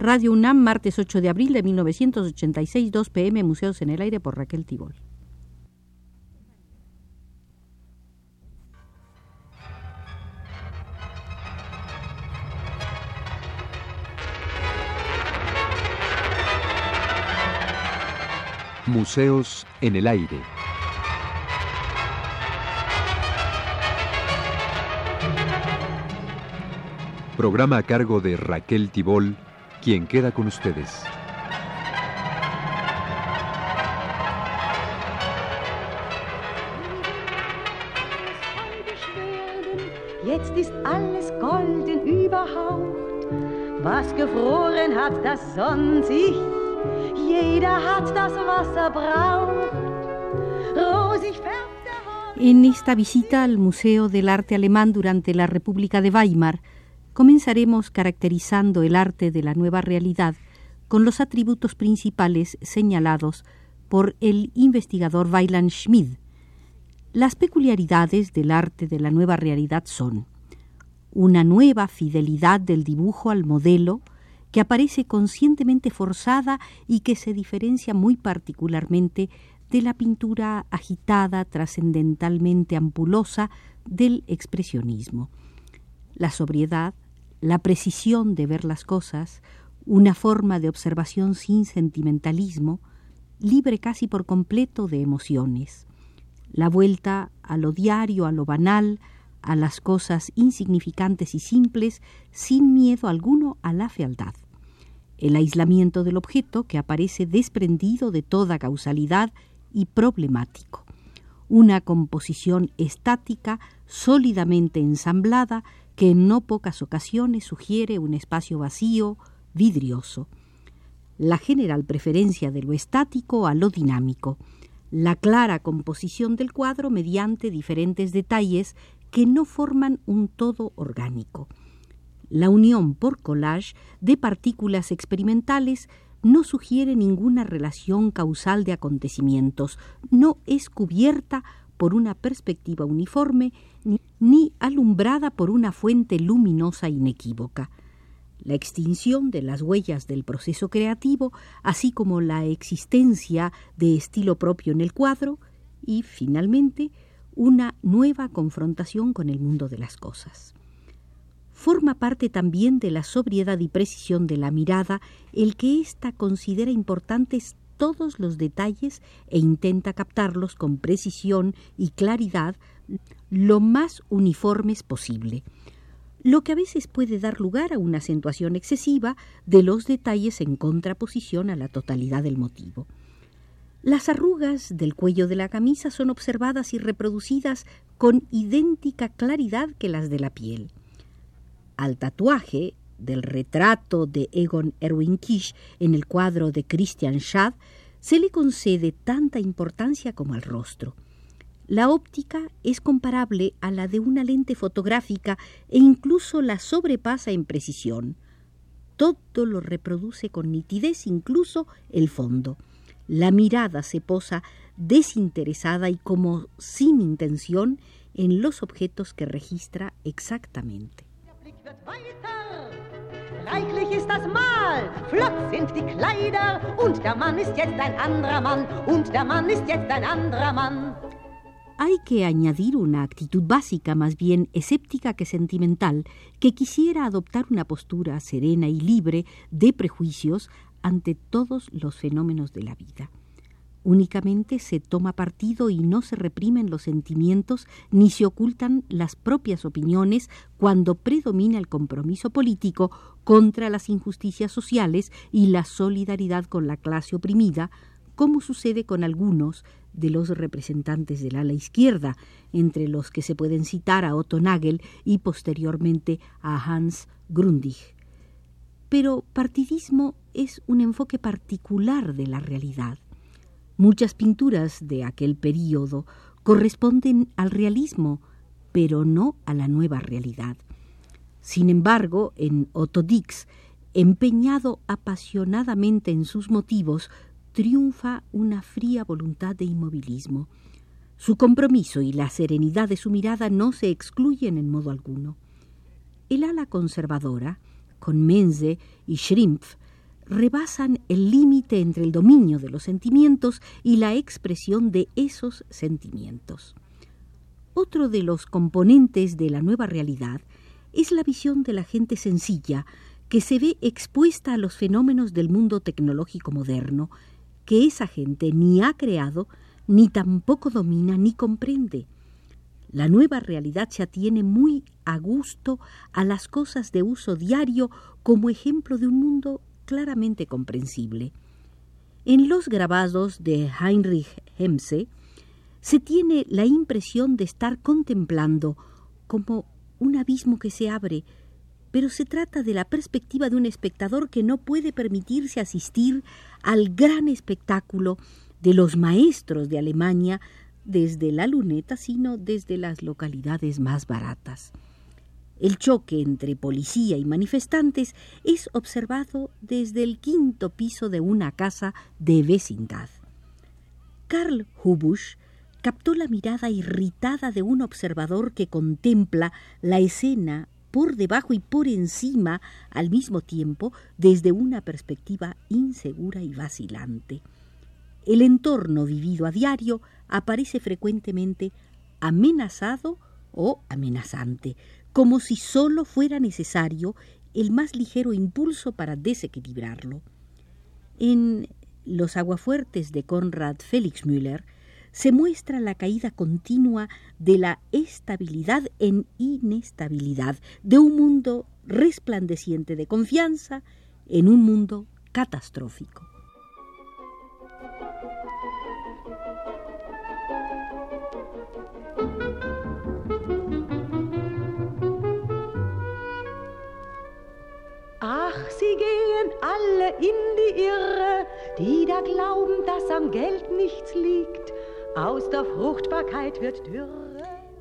Radio UNAM, martes 8 de abril de 1986, 2 pm, Museos en el Aire por Raquel Tibol. Museos en el Aire. Programa a cargo de Raquel Tibol, quien queda con ustedes. Jetzt ist alles golden überhaucht. Was gefroren hat, das sonnt sich. Jeder hat das, was er braucht. Rosig färbt der En esta visita al Museo del Arte Alemán durante la República de Weimar, comenzaremos caracterizando el arte de la nueva realidad con los atributos principales señalados por el investigador Weiland Schmid. Las peculiaridades del arte de la nueva realidad son una nueva fidelidad del dibujo al modelo, que aparece conscientemente forzada y que se diferencia muy particularmente de la pintura agitada, trascendentalmente ampulosa del expresionismo. La sobriedad, la precisión de ver las cosas, una forma de observación sin sentimentalismo, libre casi por completo de emociones. La vuelta a lo diario, a lo banal, a las cosas insignificantes y simples, sin miedo alguno a la fealdad. El aislamiento del objeto que aparece desprendido de toda causalidad y problemático. Una composición estática, sólidamente ensamblada, que en no pocas ocasiones sugiere un espacio vacío, vidrioso. La general preferencia de lo estático a lo dinámico. La clara composición del cuadro mediante diferentes detalles que no forman un todo orgánico. La unión por collage de partículas experimentales no sugiere ninguna relación causal de acontecimientos, no es cubierta por una perspectiva uniforme ni, alumbrada por una fuente luminosa inequívoca. La extinción de las huellas del proceso creativo, así como la existencia de estilo propio en el cuadro, y, finalmente, una nueva confrontación con el mundo de las cosas. Forma parte también de la sobriedad y precisión de la mirada el que ésta considera importantes todos los detalles e intenta captarlos con precisión y claridad lo más uniformes posible, lo que a veces puede dar lugar a una acentuación excesiva de los detalles en contraposición a la totalidad del motivo. Las arrugas del cuello de la camisa son observadas y reproducidas con idéntica claridad que las de la piel. Al tatuaje del retrato de Egon Erwin Kisch en el cuadro de Christian Schad se le concede tanta importancia como al rostro. La óptica es comparable a la de una lente fotográfica e incluso la sobrepasa en precisión. Todo lo reproduce con nitidez, incluso el fondo. La mirada se posa desinteresada y como sin intención en los objetos que registra exactamente. Ist das Mahl, flott sind die Kleider, und der Mann ist jetzt ein Mann, und der Mann ist jetzt ein Mann. Hay que añadir una actitud básica, más bien escéptica que sentimental, que quisiera adoptar una postura serena y libre de prejuicios ante todos los fenómenos de la vida. Únicamente se toma partido y no se reprimen los sentimientos ni se ocultan las propias opiniones cuando predomina el compromiso político contra las injusticias sociales y la solidaridad con la clase oprimida, como sucede con algunos de los representantes del ala izquierda, entre los que se pueden citar a Otto Nagel y posteriormente a Hans Grundig. Pero partidismo es un enfoque particular de la realidad. Muchas pinturas de aquel período corresponden al realismo, pero no a la nueva realidad. Sin embargo, en Otto Dix, empeñado apasionadamente en sus motivos, triunfa una fría voluntad de inmovilismo. Su compromiso y la serenidad de su mirada no se excluyen en modo alguno. El ala conservadora, con Menze y Schrimpf, rebasan el límite entre el dominio de los sentimientos y la expresión de esos sentimientos. Otro de los componentes de la nueva realidad es la visión de la gente sencilla que se ve expuesta a los fenómenos del mundo tecnológico moderno, que esa gente ni ha creado, ni tampoco domina, ni comprende. La nueva realidad se atiene muy a gusto a las cosas de uso diario como ejemplo de un mundo claramente comprensible. En los grabados de Heinrich Hemse se tiene la impresión de estar contemplando como un abismo que se abre, pero se trata de la perspectiva de un espectador que no puede permitirse asistir al gran espectáculo de los maestros de Alemania desde la luneta, sino desde las localidades más baratas. El choque entre policía y manifestantes es observado desde el quinto piso de una casa de vecindad. Karl Hubusch captó la mirada irritada de un observador que contempla la escena por debajo y por encima al mismo tiempo desde una perspectiva insegura y vacilante. El entorno vivido a diario aparece frecuentemente amenazado o amenazante, como si sólo fuera necesario el más ligero impulso para desequilibrarlo. En Los aguafuertes de Conrad Felix Müller se muestra la caída continua de la estabilidad en inestabilidad, de un mundo resplandeciente de confianza en un mundo catastrófico. Ach, sie gehen alle in die Irre, die da glauben, dass am Geld nichts liegt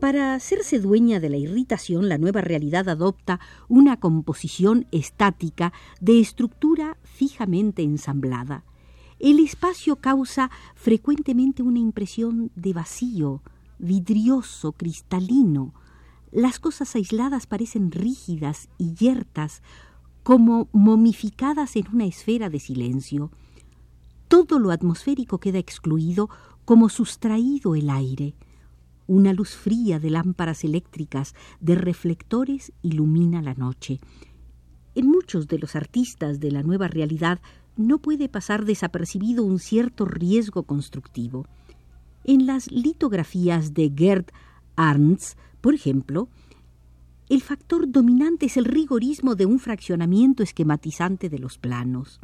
Para hacerse dueña de la irritación, la nueva realidad adopta una composición estática de estructura fijamente ensamblada. El espacio causa frecuentemente una impresión de vacío, vidrioso, cristalino. Las cosas aisladas parecen rígidas y yertas, como momificadas en una esfera de silencio. Todo lo atmosférico queda excluido como sustraído el aire. Una luz fría de lámparas eléctricas, de reflectores, ilumina la noche. En muchos de los artistas de la nueva realidad no puede pasar desapercibido un cierto riesgo constructivo. En las litografías de Gerd Arndts, por ejemplo, el factor dominante es el rigorismo de un fraccionamiento esquematizante de los planos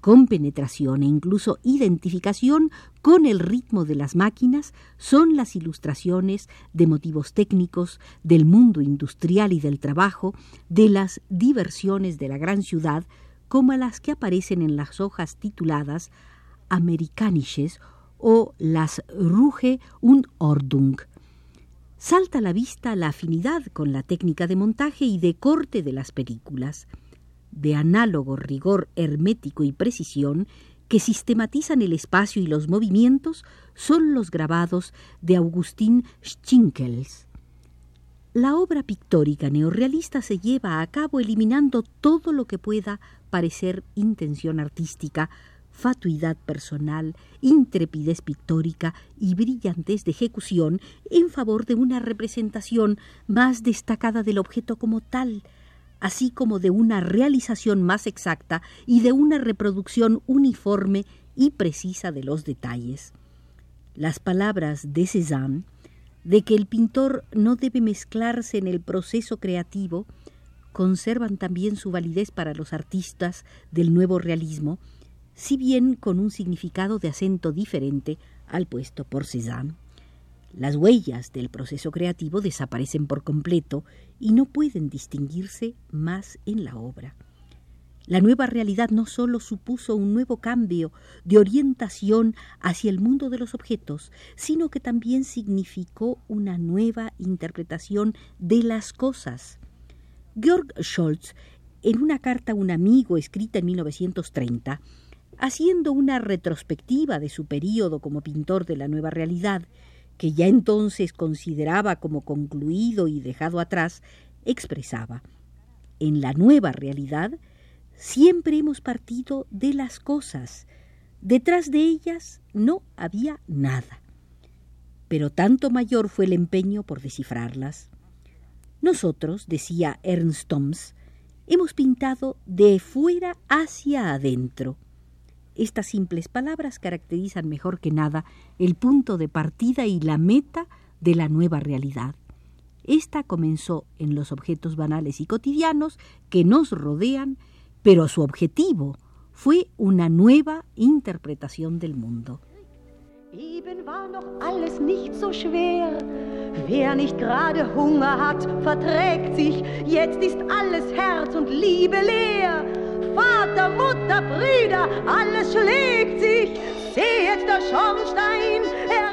con penetración e incluso identificación con el ritmo de las máquinas son las ilustraciones de motivos técnicos, del mundo industrial y del trabajo, de las diversiones de la gran ciudad, como las que aparecen en las hojas tituladas Amerikanisches o las Ruge und Ordung. Salta a la vista la afinidad con la técnica de montaje y de corte de las películas de análogo rigor hermético y precisión que sistematizan el espacio y los movimientos son los grabados de Augustin Schinkels. La obra pictórica neorrealista se lleva a cabo eliminando todo lo que pueda parecer intención artística, fatuidad personal, intrepidez pictórica y brillantez de ejecución en favor de una representación más destacada del objeto como tal, así como de una realización más exacta y de una reproducción uniforme y precisa de los detalles. Las palabras de Cézanne, de que el pintor no debe mezclarse en el proceso creativo, conservan también su validez para los artistas del nuevo realismo, si bien con un significado de acento diferente al puesto por Cézanne. Las huellas del proceso creativo desaparecen por completo y no pueden distinguirse más en la obra. La nueva realidad no sólo supuso un nuevo cambio de orientación hacia el mundo de los objetos, sino que también significó una nueva interpretación de las cosas. Georg Scholz, en una carta a un amigo escrita en 1930, haciendo una retrospectiva de su período como pintor de la nueva realidad, que ya entonces consideraba como concluido y dejado atrás, expresaba, en la nueva realidad Siempre hemos partido de las cosas. Detrás de ellas no había nada. Pero tanto mayor fue el empeño por descifrarlas. Nosotros, decía Ernst Toms, hemos pintado de fuera hacia adentro. Estas simples palabras caracterizan mejor que nada el punto de partida y la meta de la nueva realidad. Esta comenzó en los objetos banales y cotidianos que nos rodean, pero su objetivo fue una nueva interpretación del mundo. Eben war noch alles nicht so schwer. Wer nicht gerade Hunger hat, verträgt sich. Jetzt ist alles Herz und Liebe leer. Brüder, alles schlägt sich. Der Schornstein, er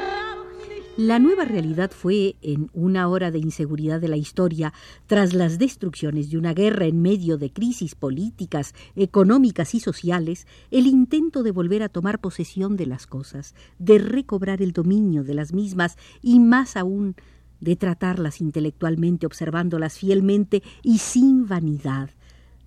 La nueva realidad fue, en una hora de inseguridad de la historia, tras las destrucciones de una guerra en medio de crisis políticas, económicas y sociales, el intento de volver a tomar posesión de las cosas, de recobrar el dominio de las mismas y más aún de tratarlas intelectualmente observándolas fielmente y sin vanidad,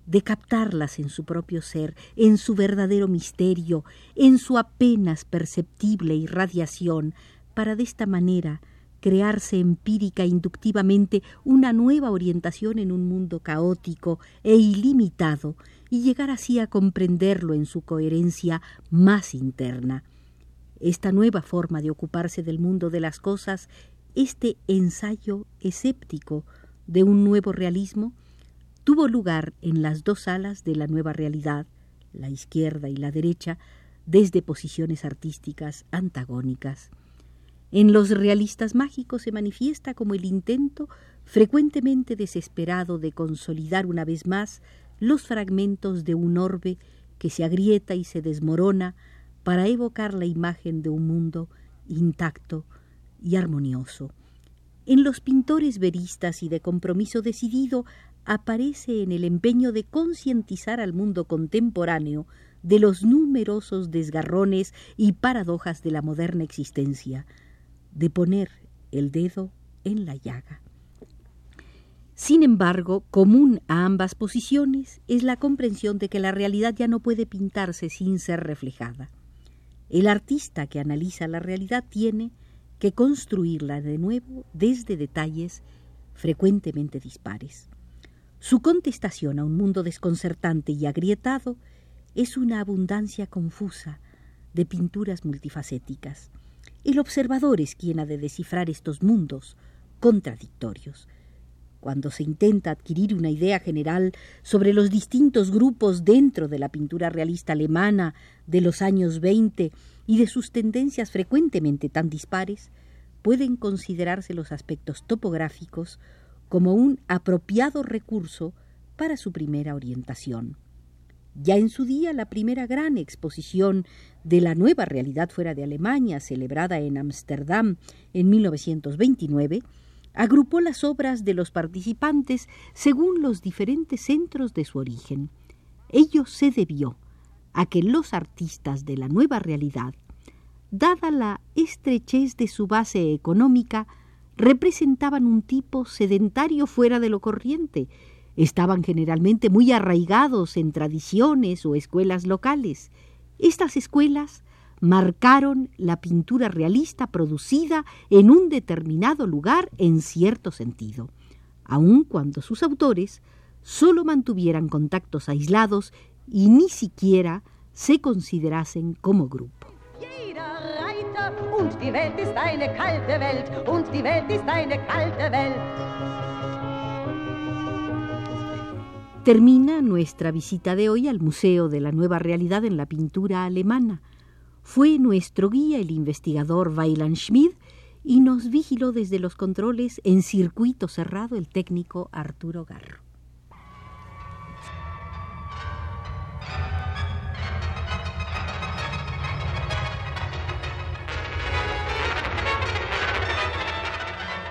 de captarlas en su propio ser, en su verdadero misterio, en su apenas perceptible irradiación, para de esta manera crearse empírica e inductivamente una nueva orientación en un mundo caótico e ilimitado y llegar así a comprenderlo en su coherencia más interna. Esta nueva forma de ocuparse del mundo de las cosas, este ensayo escéptico de un nuevo realismo, tuvo lugar en las dos alas de la nueva realidad, la izquierda y la derecha, desde posiciones artísticas antagónicas. En los realistas mágicos se manifiesta como el intento frecuentemente desesperado de consolidar una vez más los fragmentos de un orbe que se agrieta y se desmorona para evocar la imagen de un mundo intacto y armonioso. En los pintores veristas y de compromiso decidido aparece en el empeño de concientizar al mundo contemporáneo de los numerosos desgarrones y paradojas de la moderna existencia, de poner el dedo en la llaga. Sin embargo, común a ambas posiciones es la comprensión de que la realidad ya no puede pintarse sin ser reflejada. El artista que analiza la realidad tiene que construirla de nuevo desde detalles frecuentemente dispares. Su contestación a un mundo desconcertante y agrietado es una abundancia confusa de pinturas multifacéticas. El observador es quien ha de descifrar estos mundos contradictorios. Cuando se intenta adquirir una idea general sobre los distintos grupos dentro de la pintura realista alemana de los años 20 y de sus tendencias frecuentemente tan dispares, pueden considerarse los aspectos topográficos como un apropiado recurso para su primera orientación. Ya en su día, la primera gran exposición de la nueva realidad fuera de Alemania, celebrada en Ámsterdam en 1929, agrupó las obras de los participantes según los diferentes centros de su origen. Ello se debió a que los artistas de la nueva realidad, dada la estrechez de su base económica, representaban un tipo sedentario fuera de lo corriente, estaban generalmente muy arraigados en tradiciones o escuelas locales. Estas escuelas marcaron la pintura realista producida en un determinado lugar en cierto sentido, aun cuando sus autores solo mantuvieran contactos aislados y ni siquiera se considerasen como grupo. Termina nuestra visita de hoy al Museo de la Nueva Realidad en la pintura alemana. Fue nuestro guía el investigador Weiland Schmid y nos vigiló desde los controles en circuito cerrado el técnico Arturo Garro.